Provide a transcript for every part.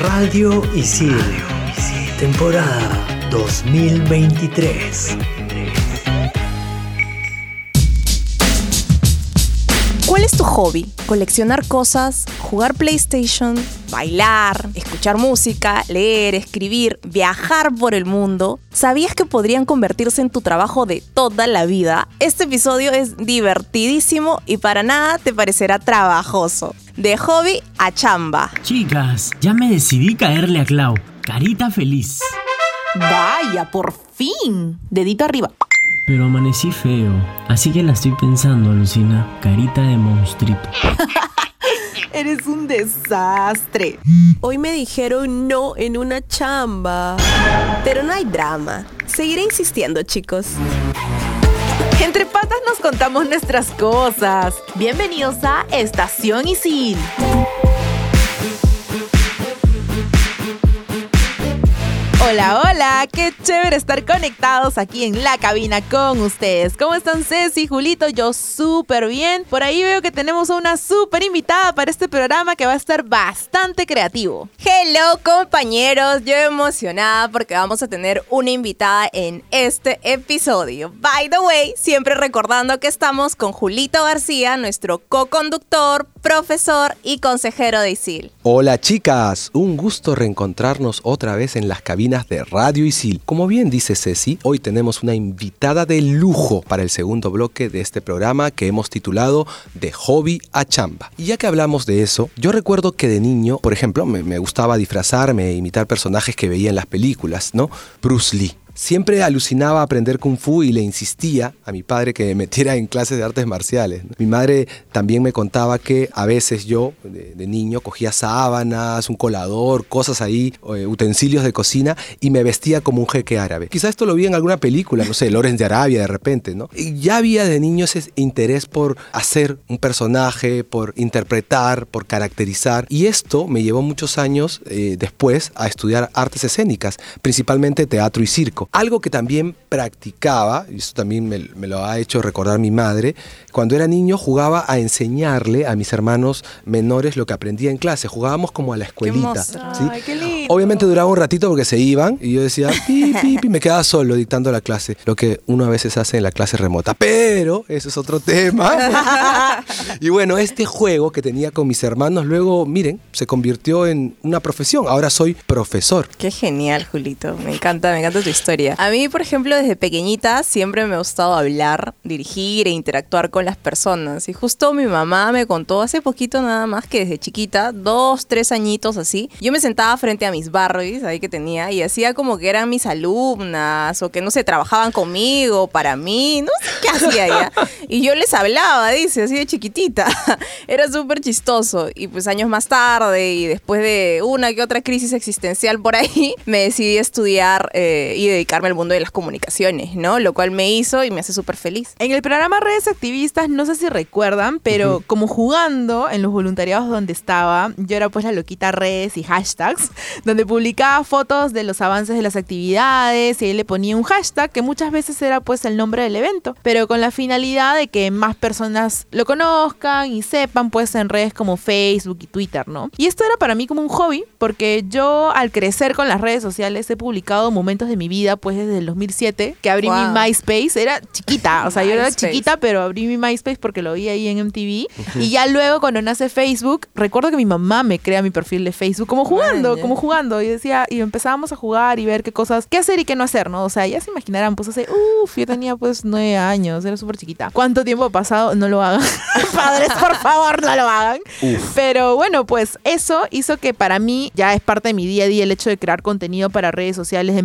Radio Isil, temporada 2023. ¿Cuál es tu hobby? ¿Coleccionar cosas? ¿Jugar PlayStation? ¿Bailar? ¿Escuchar música? ¿Leer? ¿Escribir? ¿Viajar por el mundo? ¿Sabías que podrían convertirse en tu trabajo de toda la vida? Este episodio es divertidísimo y para nada te parecerá trabajoso. De hobby a chamba. Chicas, ya me decidí caerle a Clau. Carita feliz. Vaya, por fin. Dedito arriba. Pero amanecí feo, así que la estoy pensando, Lucina. Carita de monstruito. Eres un desastre. Hoy me dijeron no en una chamba. Pero no hay drama. Seguiré insistiendo, chicos. Entre patas nos contamos nuestras cosas. Bienvenidos a Estación Isil. Hola, hola, qué chévere estar conectados aquí en la cabina con ustedes. ¿Cómo están Ceci, Julito? Yo súper bien. Por ahí veo que tenemos a una súper invitada para este programa que va a estar bastante creativo. Hello compañeros, yo emocionada porque vamos a tener una invitada en este episodio. By the way, siempre recordando que estamos con Julito García, nuestro co-conductor, profesor y consejero de ISIL. Hola chicas, un gusto reencontrarnos otra vez en las cabinas de Radio Isil. Como bien dice Ceci, hoy tenemos una invitada de lujo para el segundo bloque de este programa que hemos titulado De Hobby a Chamba. Y ya que hablamos de eso, yo recuerdo que de niño, por ejemplo, me, me gustaba disfrazarme e imitar personajes que veía en las películas, ¿no? Bruce Lee. Siempre alucinaba aprender kung fu y le insistía a mi padre que me metiera en clases de artes marciales. Mi madre también me contaba que a veces yo, de, niño, cogía sábanas, un colador, cosas ahí, eh, utensilios de cocina y me vestía como un jeque árabe. Quizás esto lo vi en alguna película, no sé, Lawrence de Arabia de repente, ¿no? Y ya había de niño ese interés por hacer un personaje, por interpretar, por caracterizar. Y esto me llevó muchos años eh, después a estudiar artes escénicas, principalmente teatro y circo. Algo que también practicaba, y eso también me, me, lo ha hecho recordar mi madre, cuando era niño jugaba a enseñarle a mis hermanos menores lo que aprendía en clase. Jugábamos como a la escuelita. ¿sí? Ay, qué lindo. Obviamente duraba un ratito porque se iban y yo decía, pi, pi, pi, me quedaba solo dictando la clase, lo que uno a veces hace en la clase remota. Pero eso es otro tema. y bueno, este juego que tenía con mis hermanos luego, miren, se convirtió en una profesión. Ahora soy profesor. Qué genial, Julito. Me encanta, me encanta tu historia. A mí, por ejemplo, desde pequeñita siempre me ha gustado hablar, dirigir e interactuar con las personas. Y justo mi mamá me contó hace poquito nada más que desde chiquita, dos, tres añitos así, yo me sentaba frente a mis Barbies ahí que tenía y hacía como que eran mis alumnas o que no sé, trabajaban conmigo, para mí, no sé qué hacía ella. Y yo les hablaba, dice, así de chiquitita. Era súper chistoso. Y pues años más tarde y después de una que otra crisis existencial por ahí, me decidí estudiar eh, y dedicarme al mundo de las comunicaciones, ¿no? Lo cual me hizo y me hace súper feliz. En el programa Redes Activistas, no sé si recuerdan, pero uh -huh. como jugando en los voluntariados donde estaba, yo era pues la loquita redes y hashtags, donde publicaba fotos de los avances de las actividades y ahí le ponía un hashtag que muchas veces era pues el nombre del evento, pero con la finalidad de que más personas lo conozcan y sepan pues en redes como Facebook y Twitter, ¿no? Y esto era para mí como un hobby, porque yo al crecer con las redes sociales he publicado momentos de mi vida pues desde el 2007, que abrí wow. mi MySpace, era chiquita, o sea, yo era chiquita, pero abrí mi MySpace porque lo vi ahí en MTV. Uh -huh. Y ya luego cuando nace Facebook, recuerdo que mi mamá me crea mi perfil de Facebook como jugando, como jugando. Y decía, y empezábamos a jugar y ver qué cosas, qué hacer y qué no hacer, ¿no? O sea, ya se imaginarán, pues hace, uff, yo tenía pues nueve años, era súper chiquita. ¿Cuánto tiempo ha pasado? No lo hagan. Padres, por favor, no lo hagan. Uf. Pero bueno, pues eso hizo que para mí ya es parte de mi día a día el hecho de crear contenido para redes sociales de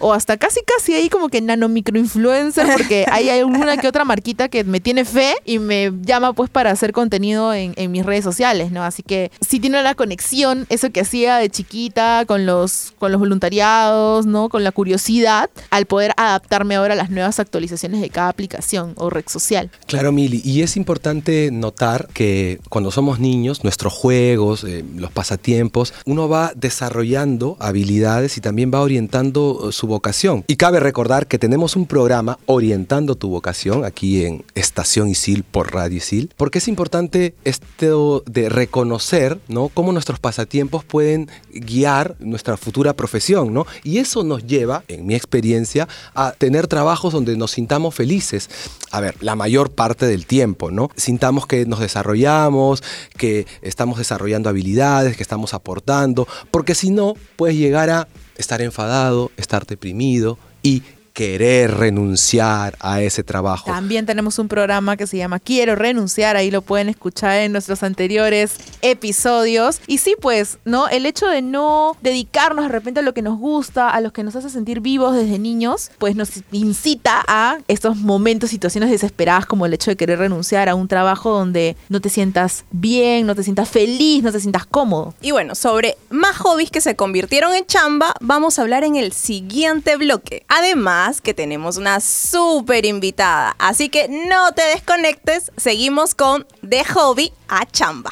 o hasta casi casi ahí como que nano microinfluencer porque hay alguna que otra marquita que me tiene fe y me llama pues para hacer contenido en, en, mis redes sociales, ¿no? Así que sí tiene la conexión, eso que hacía de chiquita con los, con los voluntariados, ¿no? Con la curiosidad, al poder adaptarme ahora a las nuevas actualizaciones de cada aplicación o red social. Claro, Mili, y es importante notar que cuando somos niños, nuestros juegos, eh, los pasatiempos, uno va desarrollando habilidades y también va orientando su vocación. Y cabe recordar que tenemos un programa orientando tu vocación aquí en Estación Isil por Radio Isil, porque es importante esto de reconocer, ¿no? Cómo nuestros pasatiempos pueden guiar nuestra futura profesión, ¿no? Y eso nos lleva, en mi experiencia, a tener trabajos donde nos sintamos felices. A ver, la mayor parte del tiempo, ¿no? Sintamos que nos desarrollamos, que estamos desarrollando habilidades, que estamos aportando, porque si no, puedes llegar a estar enfadado, estar deprimido y querer renunciar a ese trabajo. También tenemos un programa que se llama Quiero renunciar, ahí lo pueden escuchar en nuestros anteriores episodios. Y sí, pues, ¿no? El hecho de no dedicarnos de repente a lo que nos gusta, a lo que nos hace sentir vivos desde niños, pues nos incita a estos momentos, situaciones desesperadas como el hecho de querer renunciar a un trabajo donde no te sientas bien, no te sientas feliz, no te sientas cómodo. Y bueno, sobre más hobbies que se convirtieron en chamba, vamos a hablar en el siguiente bloque. Además, que tenemos una súper invitada. Así que no te desconectes, seguimos con De Hobby a Chamba.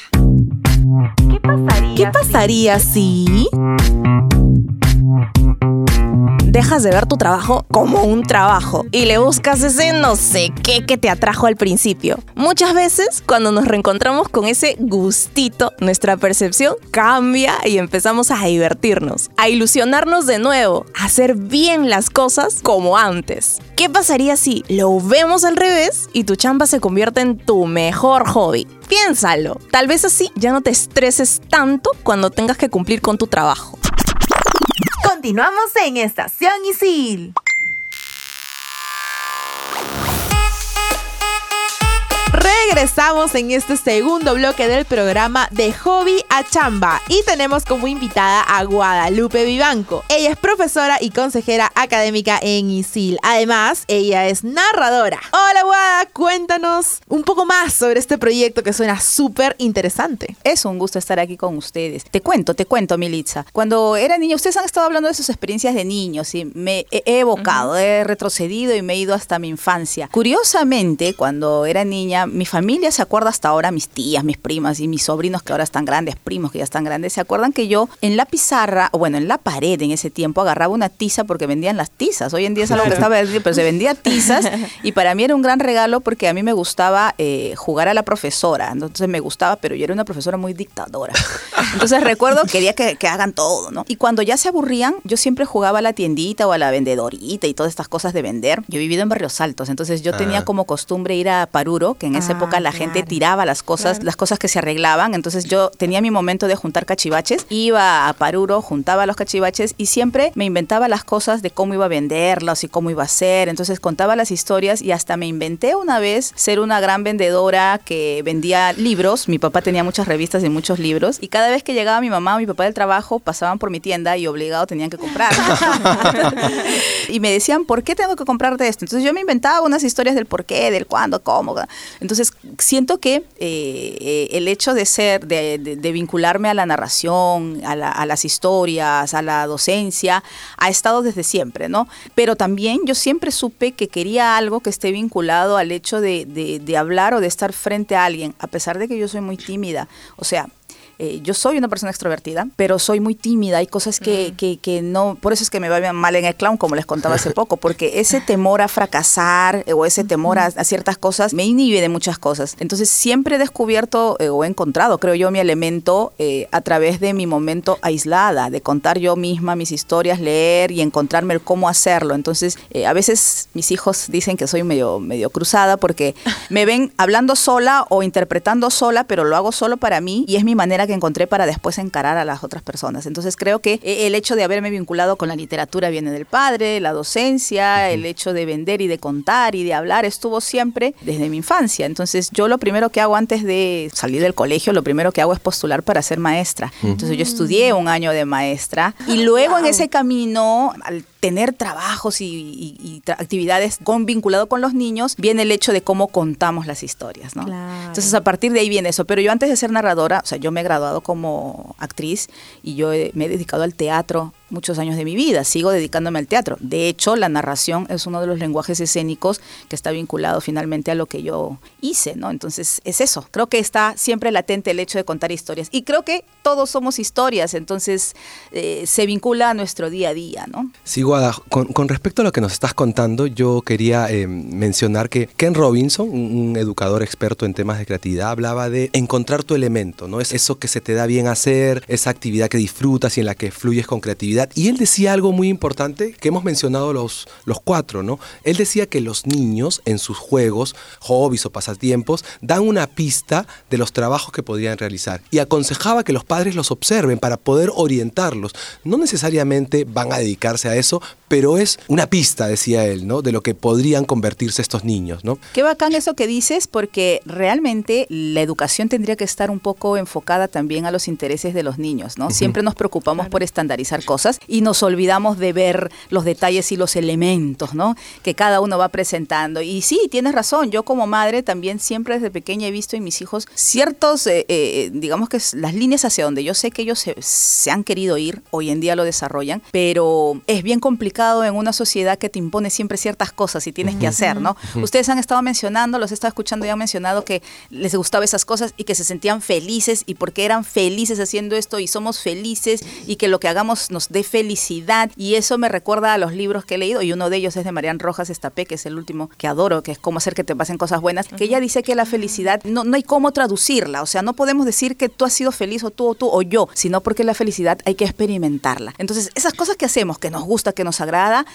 ¿Qué pasaría? ¿Qué pasaría si dejas de ver tu trabajo como un trabajo y le buscas ese no sé qué que te atrajo al principio. Muchas veces cuando nos reencontramos con ese gustito, nuestra percepción cambia y empezamos a divertirnos, a ilusionarnos de nuevo, a hacer bien las cosas como antes. ¿Qué pasaría si lo vemos al revés y tu chamba se convierte en tu mejor hobby? Piénsalo. Tal vez así ya no te estreses tanto cuando tengas que cumplir con tu trabajo. Continuamos en Estación Isil. Regresamos en este segundo bloque del programa de Hobby a Chamba y tenemos como invitada a Guadalupe Vivanco. Ella es profesora y consejera académica en ISIL. Además, ella es narradora. Hola Guada, cuéntanos un poco más sobre este proyecto que suena súper interesante. Es un gusto estar aquí con ustedes. Te cuento, te cuento, Militza. Cuando era niña, ustedes han estado hablando de sus experiencias de niños y me he evocado, he retrocedido y me he ido hasta mi infancia. Curiosamente, cuando era niña, mi familia se acuerda hasta ahora, mis tías, mis primas y mis sobrinos que ahora están grandes, primos que ya están grandes, se acuerdan que yo en la pizarra, o bueno, en la pared en ese tiempo agarraba una tiza porque vendían las tizas. Hoy en día es algo que estaba pero se vendía tizas y para mí era un gran regalo porque a mí me gustaba eh, jugar a la profesora. Entonces me gustaba, pero yo era una profesora muy dictadora. Entonces recuerdo, quería que, que hagan todo, ¿no? Y cuando ya se aburrían, yo siempre jugaba a la tiendita o a la vendedorita y todas estas cosas de vender. Yo he vivido en Barrios Altos, entonces yo tenía Ah. como costumbre ir a Paruro, que en Ah, época la gente tiraba las cosas, las cosas que se arreglaban. Entonces yo tenía mi momento de juntar cachivaches, iba a Paruro, juntaba los cachivaches y siempre me inventaba las cosas de cómo iba a venderlos y cómo iba a ser. Entonces contaba las historias y hasta me inventé una vez ser una gran vendedora que vendía libros. Mi papá tenía muchas revistas y muchos libros y cada vez que llegaba mi mamá o mi papá del trabajo pasaban por mi tienda y obligado tenían que comprar. y me decían, ¿por qué tengo que comprarte esto? Entonces yo me inventaba unas historias del por qué, del cuándo, cómo. Entonces siento que eh, eh, el hecho de ser, de, vincularme a la narración, a, la- a las historias, a la docencia, ha estado desde siempre, ¿no? Pero también yo siempre supe que quería algo que esté vinculado al hecho de- de hablar o de estar frente a alguien, a pesar de que yo soy muy tímida. O sea, eh, yo soy una persona extrovertida, pero soy muy tímida. Hay cosas que, que, que no. Por eso es que me va bien mal en el clown, como les contaba hace poco, porque ese temor a fracasar eh, o ese temor a, a ciertas cosas me inhibe de muchas cosas. Entonces, siempre he descubierto eh, o he encontrado, creo yo, mi elemento eh, a través de mi momento aislada, de contar yo misma mis historias, leer y encontrarme el cómo hacerlo. Entonces, eh, a veces mis hijos dicen que soy medio, medio cruzada porque me ven hablando sola o interpretando sola, pero lo hago solo para mí y es mi manera que encontré para después encarar a las otras personas. Entonces creo que eh, el hecho de haberme vinculado con la literatura viene del padre, la docencia, el hecho de vender y de contar y de hablar estuvo siempre desde mi infancia. Entonces yo lo primero que hago antes de salir del colegio, lo primero que hago es postular para ser maestra. Entonces yo estudié un año de maestra y luego en ese camino, al tener trabajos y, y- y tra- actividades con, vinculado con los niños, viene el hecho de cómo contamos las historias, ¿no? Claro. Entonces a partir de ahí viene eso. Pero yo antes de ser narradora, o sea, yo me he graduado como actriz y yo he- me he dedicado al teatro muchos años de mi vida, sigo dedicándome al teatro. De hecho, la narración es uno de los lenguajes escénicos que está vinculado finalmente a lo que yo hice, ¿no? Entonces, es eso. Creo que está siempre latente el hecho de contar historias. Y creo que todos somos historias, entonces eh, se vincula a nuestro día a día, ¿no? Sí, Guada, con, respecto a lo que nos estás contando, yo quería eh, mencionar que Ken Robinson, un educador experto en temas de creatividad, hablaba de encontrar tu elemento, ¿no? Es eso que se te da bien hacer, esa actividad que disfrutas y en la que fluyes con creatividad. Y él decía algo muy importante que hemos mencionado los, los cuatro, ¿no? Él decía que los niños en sus juegos, hobbies o pasatiempos, dan una pista de los trabajos que podrían realizar y aconsejaba que los padres los observen para poder orientarlos. No necesariamente van a dedicarse a eso, pero es una pista, decía él, ¿no? De lo que podrían convertirse estos niños, ¿no? Qué bacán eso que dices, porque realmente la educación tendría que estar un poco enfocada también a los intereses de los niños, ¿no? Siempre nos preocupamos por estandarizar cosas y nos olvidamos de ver los detalles y los elementos, ¿no? Que cada uno va presentando. Y sí, tienes razón, yo como madre también siempre desde pequeña he visto en mis hijos ciertos, eh, eh, digamos que las líneas hacia donde yo sé que ellos se, se han querido ir, hoy en día lo desarrollan, pero es bien complicado en una sociedad que te impone siempre ciertas cosas y tienes que hacer, ¿no? Ustedes han estado mencionando, los he estado escuchando y han mencionado que les gustaba esas cosas y que se sentían felices y porque eran felices haciendo esto y somos felices y que lo que hagamos nos dé felicidad y eso me recuerda a los libros que he leído y uno de ellos es de Marian Rojas Estapé, que es el último que adoro, que es cómo hacer que te pasen cosas buenas, que ella dice que la felicidad no, no hay cómo traducirla, o sea, no podemos decir que tú has sido feliz o tú o tú o yo, sino porque la felicidad hay que experimentarla. Entonces, esas cosas que hacemos, que nos gusta, que nos agrada,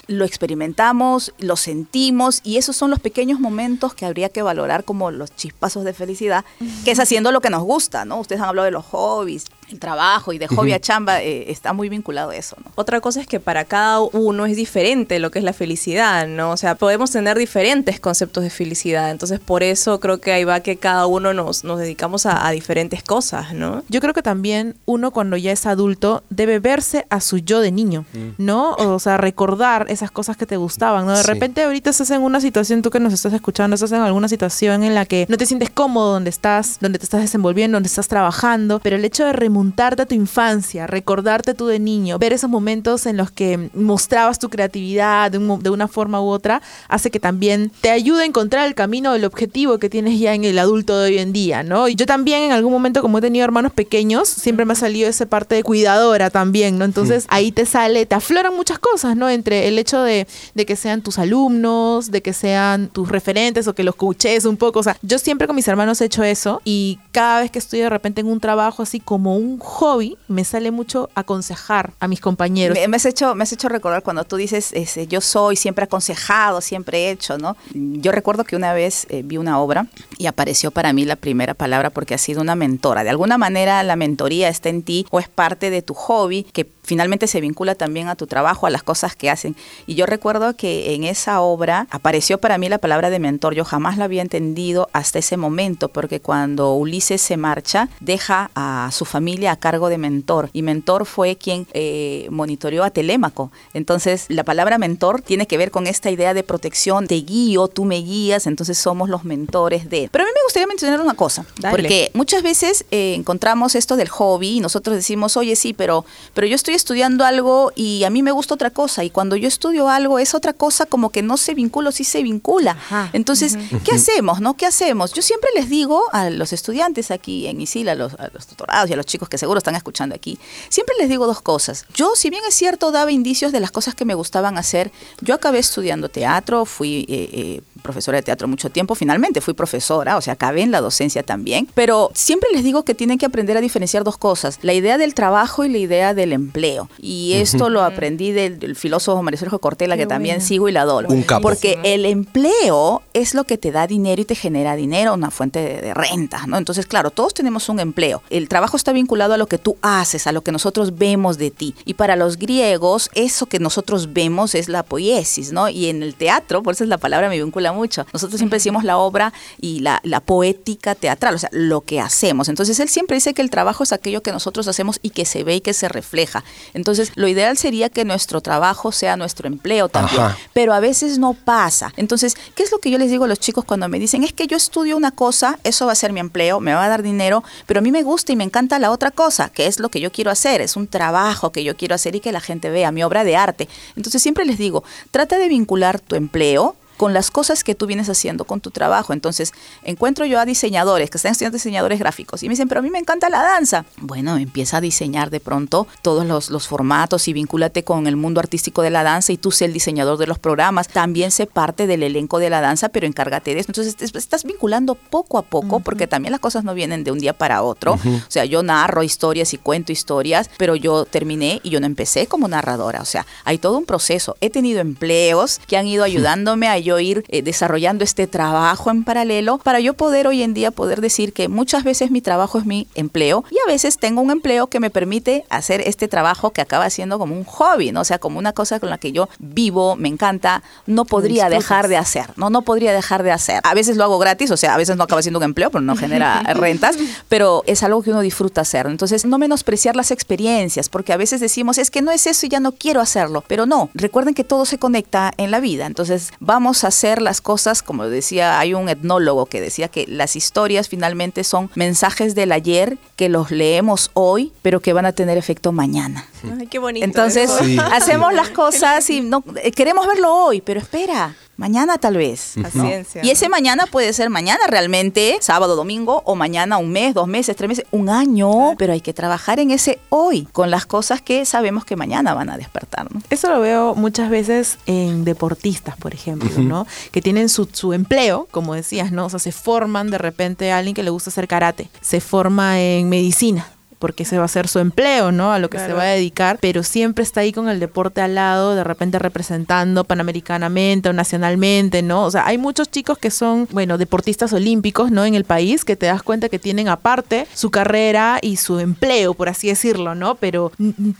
lo experimentamos, lo sentimos y esos son los pequeños momentos que habría que valorar como los chispazos de felicidad, que es haciendo lo que nos gusta, ¿no? Ustedes han hablado de los hobbies, el trabajo y de hobby a chamba, eh, está muy vinculado a eso, ¿no? Otra cosa es que para cada uno es diferente lo que es la felicidad, ¿no? O sea, podemos tener diferentes conceptos de felicidad, entonces por eso creo que ahí va que cada uno nos, nos dedicamos a, a diferentes cosas, ¿no? Yo creo que también uno cuando ya es adulto debe verse a su yo de niño, ¿no? O sea, recordar esas cosas que te gustaban, ¿no? De Sí. repente ahorita estás en una situación, tú que nos estás escuchando, estás en alguna situación en la que no te sientes cómodo donde estás, donde te estás desenvolviendo, donde estás trabajando, pero el hecho de remontarte a tu infancia, recordarte tú de niño, ver esos momentos en los que mostrabas tu creatividad de, un de una forma u otra, hace que también te ayude a encontrar el camino del objetivo que tienes ya en el adulto de hoy en día, ¿no? Y yo también en algún momento, como he tenido hermanos pequeños, siempre me ha salido esa parte de cuidadora también, ¿no? Entonces ahí te sale, te afloran muchas cosas, ¿no? Entre el hecho de, de que sean tus alumnos, de que sean tus referentes o que los coaches un poco, o sea, yo siempre con mis hermanos he hecho eso y cada vez que estoy de repente en un trabajo así como un hobby, me sale mucho aconsejar a mis compañeros. Me, has hecho, me has hecho recordar cuando tú dices, ese, yo soy siempre aconsejado, siempre he hecho, ¿no? Yo recuerdo que una vez eh, vi una obra y apareció para mí la primera palabra porque ha sido una mentora. De alguna manera la mentoría está en ti o es parte de tu hobby que finalmente se vincula también a tu trabajo, a las cosas que hacen. Y yo recuerdo que en esa obra apareció para mí la palabra de mentor. Yo jamás la había entendido hasta ese momento, porque cuando Ulises se marcha, deja a su familia a cargo de mentor. Y mentor fue quien eh, monitoreó a Telémaco. Entonces, la palabra mentor tiene que ver con esta idea de protección, te guío, tú me guías, entonces somos los mentores de... Pero a mí me gustaría mencionar una cosa, Dale. porque muchas veces eh, encontramos esto del hobby y nosotros decimos, oye, sí, pero, pero yo estoy estudiando algo y a mí me gusta otra cosa. Y cuando yo estudio algo, es otra cosa como que no se vincula o sí se vincula. Ajá. Entonces, ¿qué hacemos? no? ¿Qué hacemos? Yo siempre les digo a los estudiantes aquí en ISIL, a los, a los tutorados y a los chicos que seguro están escuchando aquí, siempre les digo dos cosas. Yo, si bien es cierto, daba indicios de las cosas que me gustaban hacer, yo acabé estudiando teatro, fui eh, eh, profesora de teatro mucho tiempo, finalmente fui profesora, o sea, acabé en la docencia también, pero siempre les digo que tienen que aprender a diferenciar dos cosas, la idea del trabajo y la idea del empleo. Y esto lo aprendí del, del filósofo Mario Sergio Cortella, Qué que también sigo y la adoro. Un capo. Porque el empleo es lo que te da dinero y te genera dinero, una fuente de, de renta, ¿no? Entonces, claro, todos tenemos un empleo. El trabajo está vinculado a lo que tú haces, a lo que nosotros vemos de ti. Y para los griegos, eso que nosotros vemos es la poiesis, ¿no? Y en el teatro, por eso es la palabra me vincula mucho. Nosotros siempre decimos la obra y la, la poética teatral, o sea, lo que hacemos. Entonces él siempre dice que el trabajo es aquello que nosotros hacemos y que se ve y que se refleja. Entonces lo ideal sería que nuestro trabajo sea nuestro empleo también, Ajá. pero a veces no pasa. Entonces, ¿qué es lo que yo les digo a los chicos cuando me dicen, es que yo estudio una cosa, eso va a ser mi empleo, me va a dar dinero, pero a mí me gusta y me encanta la otra cosa, que es lo que yo quiero hacer, es un trabajo que yo quiero hacer y que la gente vea, mi obra de arte. Entonces siempre les digo, trata de vincular tu empleo con las cosas que tú vienes haciendo con tu trabajo. Entonces, encuentro yo a diseñadores que están estudiando diseñadores gráficos y me dicen, pero a mí me encanta la danza. Bueno, empieza a diseñar de pronto todos los, los formatos y vincúlate con el mundo artístico de la danza y tú sé el diseñador de los programas. También sé parte del elenco de la danza, pero encárgate de eso. Entonces, es- estás vinculando poco a poco porque también las cosas no vienen de un día para otro. O sea, yo narro historias y cuento historias, pero yo terminé y yo no empecé como narradora. O sea, hay todo un proceso. He tenido empleos que han ido ayudándome a yo ir eh, desarrollando este trabajo en paralelo para yo poder hoy en día poder decir que muchas veces mi trabajo es mi empleo y a veces tengo un empleo que me permite hacer este trabajo que acaba siendo como un hobby, ¿no? O sea, como una cosa con la que yo vivo, me encanta, no podría dejar de hacer, ¿no? No podría dejar de hacer. A veces lo hago gratis, o sea, a veces no acaba siendo un empleo, pero no genera rentas, pero es algo que uno disfruta hacer. Entonces, no menospreciar las experiencias, porque a veces decimos, es que no es eso y ya no quiero hacerlo, pero no, recuerden que todo se conecta en la vida. Entonces, vamos hacer las cosas, como decía, hay un etnólogo que decía que las historias finalmente son mensajes del ayer que los leemos hoy, pero que van a tener efecto mañana. Ay, qué bonito. Entonces. Sí. hacemos las cosas y no eh, queremos verlo hoy, pero espera, mañana tal vez. ¿no? Paciencia. Y ese mañana puede ser mañana realmente, sábado, domingo, o mañana un mes, dos meses, tres meses, un año, pero hay que trabajar en ese hoy, con las cosas que sabemos que mañana van a despertar. ¿no? Eso lo veo muchas veces en deportistas, por ejemplo, ¿no? Que tienen su, su empleo, como decías, ¿no? O sea, se forman de repente a alguien que le gusta hacer karate, se forma en medicina porque ese va a ser su empleo, ¿no? A lo que se va a dedicar, pero siempre está ahí con el deporte al lado, de repente representando panamericanamente o nacionalmente, ¿no? O sea, hay muchos chicos que son, bueno, deportistas olímpicos, ¿no? En el país, que te das cuenta que tienen aparte su carrera y su empleo, por así decirlo, ¿no? Pero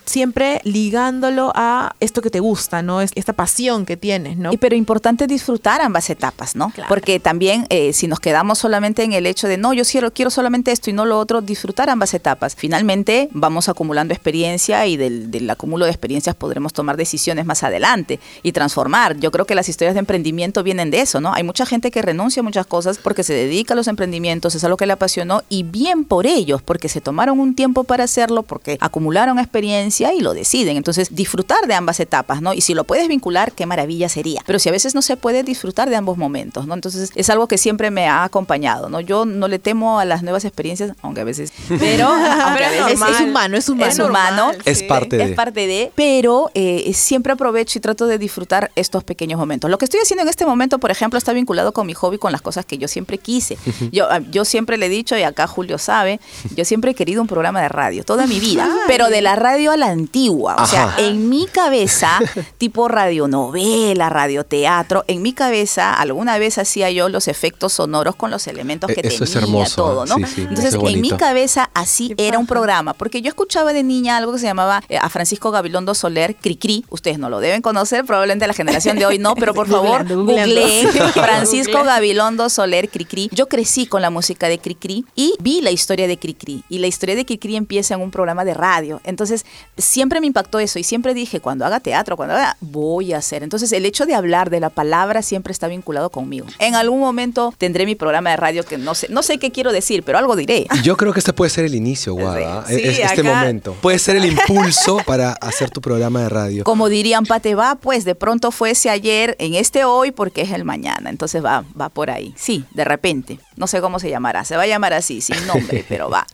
siempre ligándolo a esto que te gusta, ¿no? Es esta pasión que tienes, ¿no? Y pero importante disfrutar ambas etapas, ¿no? Claro. Porque también eh, si nos quedamos solamente en el hecho de no, yo quiero, quiero solamente esto y no lo otro, disfrutar ambas etapas. Finalmente vamos acumulando experiencia y del, del acúmulo de experiencias podremos tomar decisiones más adelante y transformar. Yo creo que las historias de emprendimiento vienen de eso, ¿no? Hay mucha gente que renuncia a muchas cosas porque se dedica a los emprendimientos, es algo que le apasionó y bien por ellos, porque se tomaron un tiempo para hacerlo, porque acumularon experiencia y lo deciden. Entonces, disfrutar de ambas etapas, ¿no? Y si lo puedes vincular, qué maravilla sería. Pero si a veces no se puede disfrutar de ambos momentos, ¿no? Entonces, es algo que siempre me ha acompañado, ¿no? Yo no le temo a las nuevas experiencias, aunque a veces, pero, Pero es. Es humano, es humano. Es humano. Es parte Es de. parte de, pero eh, siempre aprovecho y trato de disfrutar estos pequeños momentos. Lo que estoy haciendo en este momento, por ejemplo, está vinculado con mi hobby, con las cosas que yo siempre quise. Yo, ah, yo siempre le he dicho, y acá Julio sabe, yo siempre he querido un programa de radio, toda mi vida, pero de la radio a la antigua. O sea, Ajá. en mi cabeza, tipo radionovela, radioteatro, en mi cabeza, alguna vez hacía yo los efectos sonoros con los elementos que Eh, eso tenía es hermoso, todo, ¿no? sí, sí, Entonces, es en mi cabeza así Qué era un programa, porque yo escuchaba de niña algo que se llamaba eh, a Francisco Gabilondo Soler, Cricri. Ustedes no lo deben conocer, probablemente la generación de hoy no, pero por favor, googleen Francisco. Gabilondo Soler, Cricri. Yo crecí con la música de Cricri y vi la historia de Cricri. Y la historia de Cricri empieza en un programa de radio. Entonces, siempre me impactó eso y siempre dije, cuando haga teatro, cuando haga, voy a hacer. Entonces, el hecho de hablar de la palabra siempre está vinculado conmigo. En algún momento tendré mi programa de radio que no sé, no sé qué quiero decir, pero algo diré. Yo creo que este puede ser el inicio, Sí, es- este acá- momento. Puede ser el impulso para hacer tu programa de radio. Como dirían Pate, va, pues de pronto fuese ayer, en este hoy, porque es el mañana. Entonces va, va por ahí. Sí, de repente. No sé cómo se llamará. Se va a llamar así, sin nombre, pero va.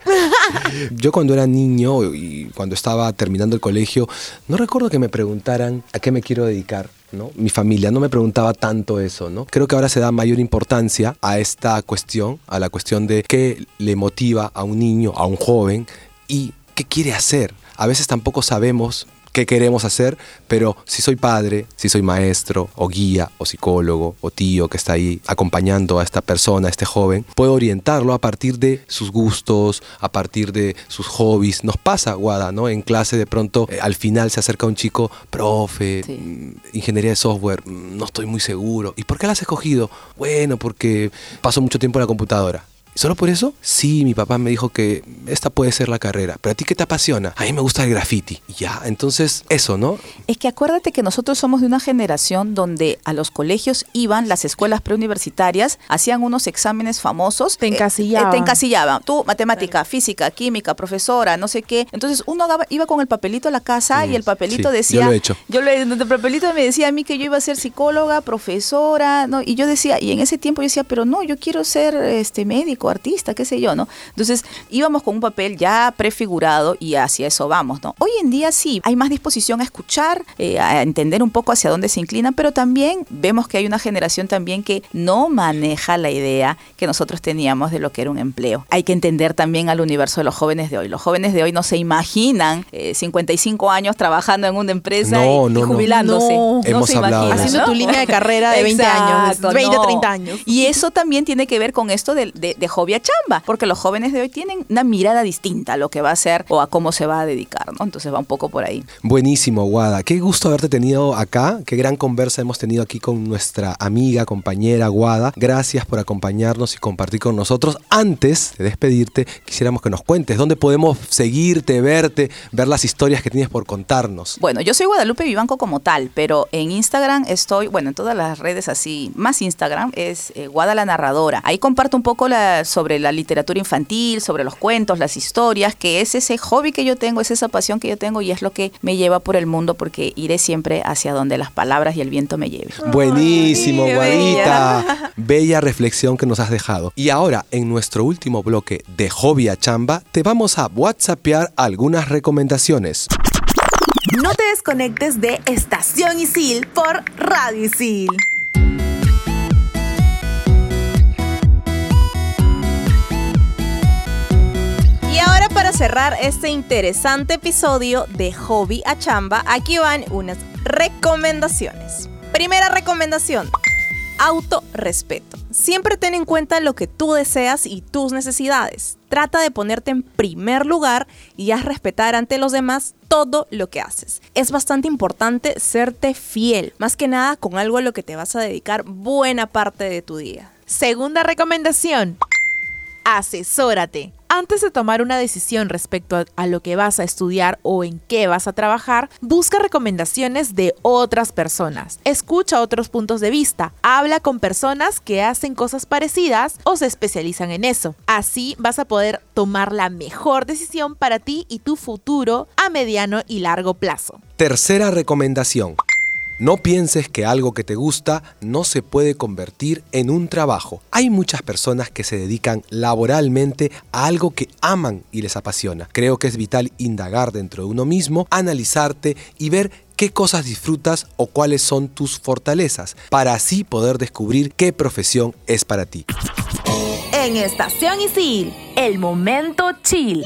Yo cuando era niño y cuando estaba terminando el colegio, no recuerdo que me preguntaran a qué me quiero dedicar. ¿No? Mi familia no me preguntaba tanto eso, ¿no? Creo que ahora se da mayor importancia a esta cuestión, a la cuestión de qué le motiva a un niño, a un joven y qué quiere hacer. A veces tampoco sabemos qué queremos hacer, pero si soy padre, si soy maestro o guía o psicólogo o tío que está ahí acompañando a esta persona, a este joven, puedo orientarlo a partir de sus gustos, a partir de sus hobbies. Nos pasa, Guada, ¿no? En clase de pronto eh, al final se acerca un chico, profe, Sí. mm, ingeniería de software, mm, no estoy muy seguro. ¿Y por qué la has escogido? Bueno, porque paso mucho tiempo en la computadora. ¿Solo por eso? Sí, mi papá me dijo que esta puede ser la carrera. ¿Pero a ti qué te apasiona? A mí me gusta el graffiti. Ya, entonces eso, ¿no? Es que acuérdate que nosotros somos de una generación donde a los colegios iban, las escuelas preuniversitarias, hacían unos exámenes famosos. Te eh, encasillaban. eh, te encasillaban. Tú, matemática, física, química, profesora, no sé qué. Entonces uno daba- iba con el papelito a la casa y el papelito sí, decía... yo lo he hecho. Yo le, el papelito me decía a mí que yo iba a ser psicóloga, profesora, ¿no? Y yo decía, y en ese tiempo yo decía, pero no, yo quiero ser este médico, artista, qué sé yo, ¿no? Entonces íbamos con un papel ya prefigurado y hacia eso vamos, ¿no? Hoy en día sí, hay más disposición a escuchar, eh, a entender un poco hacia dónde se inclinan, pero también vemos que hay una generación también que no maneja la idea que nosotros teníamos de lo que era un empleo. Hay que entender también al universo de los jóvenes de hoy. Los jóvenes de hoy no se imaginan eh, 55 años trabajando en una empresa No, y, no, y no. jubilándose. No. No Hemos se hablado imaginan. Haciendo tu línea de carrera de 20 años, de Exacto, 20, no. 30 años. Y eso también tiene que ver con esto de, de, de hobby a chamba, porque los jóvenes de hoy tienen una mirada distinta a lo que va a hacer o a cómo se va a dedicar, ¿no? Entonces va un poco por ahí. Buenísimo, Guada. Qué gusto haberte tenido acá. Qué gran conversa hemos tenido aquí con nuestra amiga, compañera Guada. Gracias por acompañarnos y compartir con nosotros. Antes de despedirte, quisiéramos que nos cuentes dónde podemos seguirte, verte, ver las historias que tienes por contarnos. Bueno, yo soy Guadalupe Vivanco como tal, pero en Instagram estoy, bueno, en todas las redes así, más Instagram es eh, Guada la Narradora. Ahí comparto un poco la, sobre la literatura infantil, sobre los cuentos, las historias, que es ese hobby que yo tengo, es esa pasión que yo tengo y es lo que me lleva por el mundo porque iré siempre hacia donde las palabras y el viento me lleven. Buenísimo, Guadita. Bella reflexión que nos has dejado. Y ahora, en nuestro último bloque de Hobby a Chamba, te vamos a WhatsAppear algunas recomendaciones. No te desconectes de Estación Isil por Radio Isil. Para cerrar este interesante episodio de Hobby a Chamba, aquí van unas recomendaciones. Primera recomendación. Autorrespeto. Siempre ten en cuenta lo que tú deseas y tus necesidades. Trata de ponerte en primer lugar y haz respetar ante los demás todo lo que haces. Es bastante importante serte fiel, más que nada con algo a lo que te vas a dedicar buena parte de tu día. Segunda recomendación. Asesórate. Antes de tomar una decisión respecto a, a lo que vas a estudiar o en qué vas a trabajar, busca recomendaciones de otras personas. Escucha otros puntos de vista. Habla con personas que hacen cosas parecidas o se especializan en eso. Así vas a poder tomar la mejor decisión para ti y tu futuro a mediano y largo plazo. Tercera recomendación. No pienses que algo que te gusta no se puede convertir en un trabajo. Hay muchas personas que se dedican laboralmente a algo que aman y les apasiona. Creo que es vital indagar dentro de uno mismo, analizarte y ver qué cosas disfrutas o cuáles son tus fortalezas, para así poder descubrir qué profesión es para ti. En Estación Isil, el momento chill.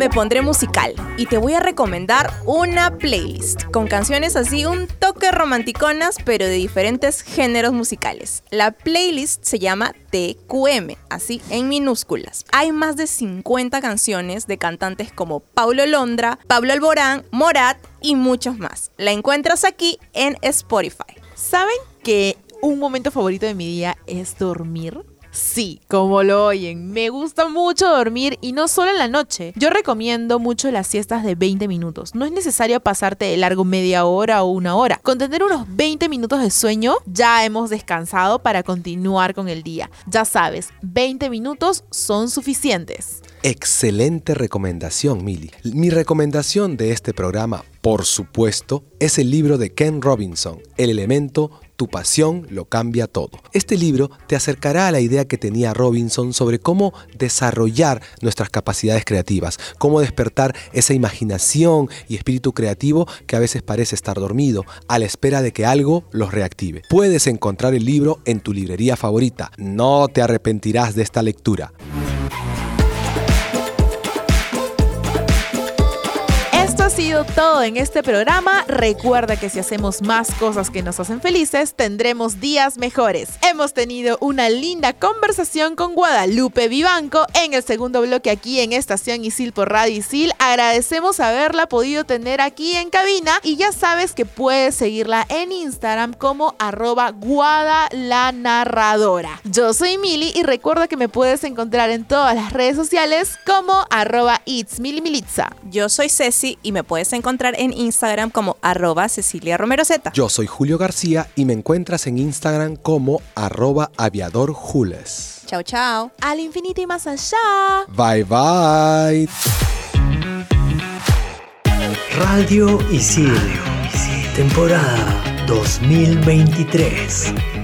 Me pondré musical y te voy a recomendar una playlist con canciones así un toque romanticonas pero de diferentes géneros musicales. La playlist se llama TQM, así en minúsculas. Hay más de 50 canciones de cantantes como Paulo Londra, Pablo Alborán, Morat y muchos más. La encuentras aquí en Spotify. ¿Saben que un momento favorito de mi día es dormir? Sí, como lo oyen, me gusta mucho dormir y no solo en la noche. Yo recomiendo mucho las siestas de 20 minutos. No es necesario pasarte de largo media hora o una hora. Con tener unos 20 minutos de sueño ya hemos descansado para continuar con el día. Ya sabes, 20 minutos son suficientes. Excelente recomendación, Mili. Mi recomendación de este programa, por supuesto, es el libro de Ken Robinson, El elemento Tu pasión lo cambia todo. Este libro te acercará a la idea que tenía Robinson sobre cómo desarrollar nuestras capacidades creativas, cómo despertar esa imaginación y espíritu creativo que a veces parece estar dormido, a la espera de que algo los reactive. Puedes encontrar el libro en tu librería favorita. No te arrepentirás de esta lectura. Sido todo en este programa. Recuerda que si hacemos más cosas que nos hacen felices, tendremos días mejores. Hemos tenido una linda conversación con Guadalupe Vivanco en el segundo bloque aquí en Estación Isil por Radio Isil. Agradecemos haberla podido tener aquí en cabina y ya sabes que puedes seguirla en Instagram como arroba guadalanarradora. Yo soy Mili y recuerda que me puedes encontrar en todas las redes sociales como arroba itsmilimilitza. Yo soy Ceci y me puedes encontrar en Instagram como arroba Cecilia Romero Z. Yo soy Julio García y me encuentras en Instagram como arroba aviadorjules. Chao, chao. Al infinito y más allá. Bye, bye. Radio Isil, temporada 2023.